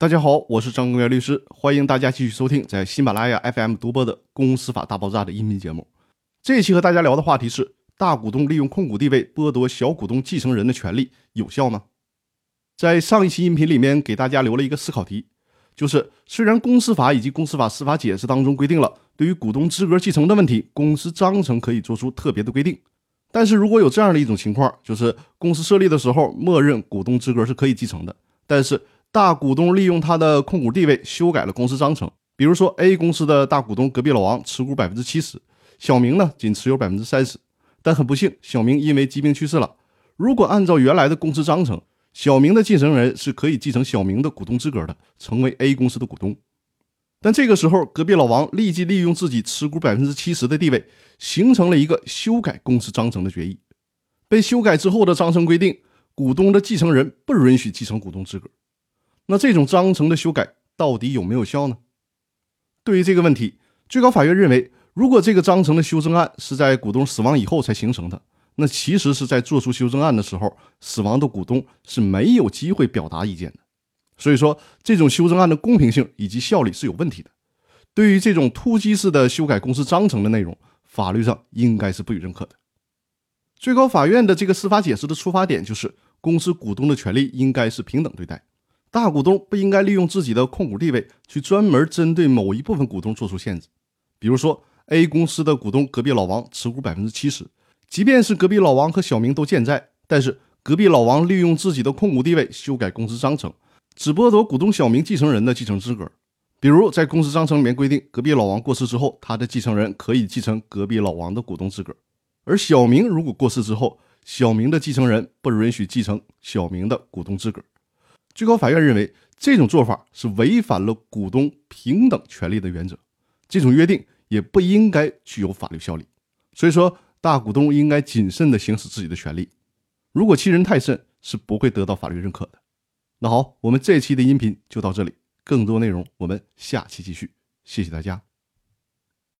大家好，我是张根元律师，欢迎大家继续收听在喜马拉雅 FM 独播的《公司法大爆炸》的音频节目。这一期和大家聊的话题是：大股东利用控股地位剥夺小股东继承人的权利有效吗？在上一期音频里面给大家留了一个思考题，就是虽然公司法以及公司法司法解释当中规定了对于股东资格继承的问题，公司章程可以做出特别的规定，但是如果有这样的一种情况，就是公司设立的时候默认股东资格是可以继承的，但是大股东利用他的控股地位修改了公司章程，比如说 A 公司的大股东隔壁老王持股百分之七十，小明呢仅持有百分之三十，但很不幸，小明因为疾病去世了。如果按照原来的公司章程，小明的继承人是可以继承小明的股东资格的，成为 A 公司的股东。但这个时候，隔壁老王立即利用自己持股百分之七十的地位，形成了一个修改公司章程的决议。被修改之后的章程规定，股东的继承人不允许继承股东资格。那这种章程的修改到底有没有效呢？对于这个问题，最高法院认为，如果这个章程的修正案是在股东死亡以后才形成的。那其实是在做出修正案的时候，死亡的股东是没有机会表达意见的，所以说这种修正案的公平性以及效力是有问题的。对于这种突击式的修改公司章程的内容，法律上应该是不予认可的。最高法院的这个司法解释的出发点就是，公司股东的权利应该是平等对待，大股东不应该利用自己的控股地位去专门针对某一部分股东做出限制。比如说，A 公司的股东隔壁老王持股百分之七十。即便是隔壁老王和小明都健在，但是隔壁老王利用自己的控股地位修改公司章程，只剥夺股东小明继承人的继承资格。比如在公司章程里面规定，隔壁老王过世之后，他的继承人可以继承隔壁老王的股东资格；而小明如果过世之后，小明的继承人不允许继承小明的股东资格。最高法院认为这种做法是违反了股东平等权利的原则，这种约定也不应该具有法律效力。所以说。大股东应该谨慎的行使自己的权利，如果欺人太甚，是不会得到法律认可的。那好，我们这期的音频就到这里，更多内容我们下期继续。谢谢大家。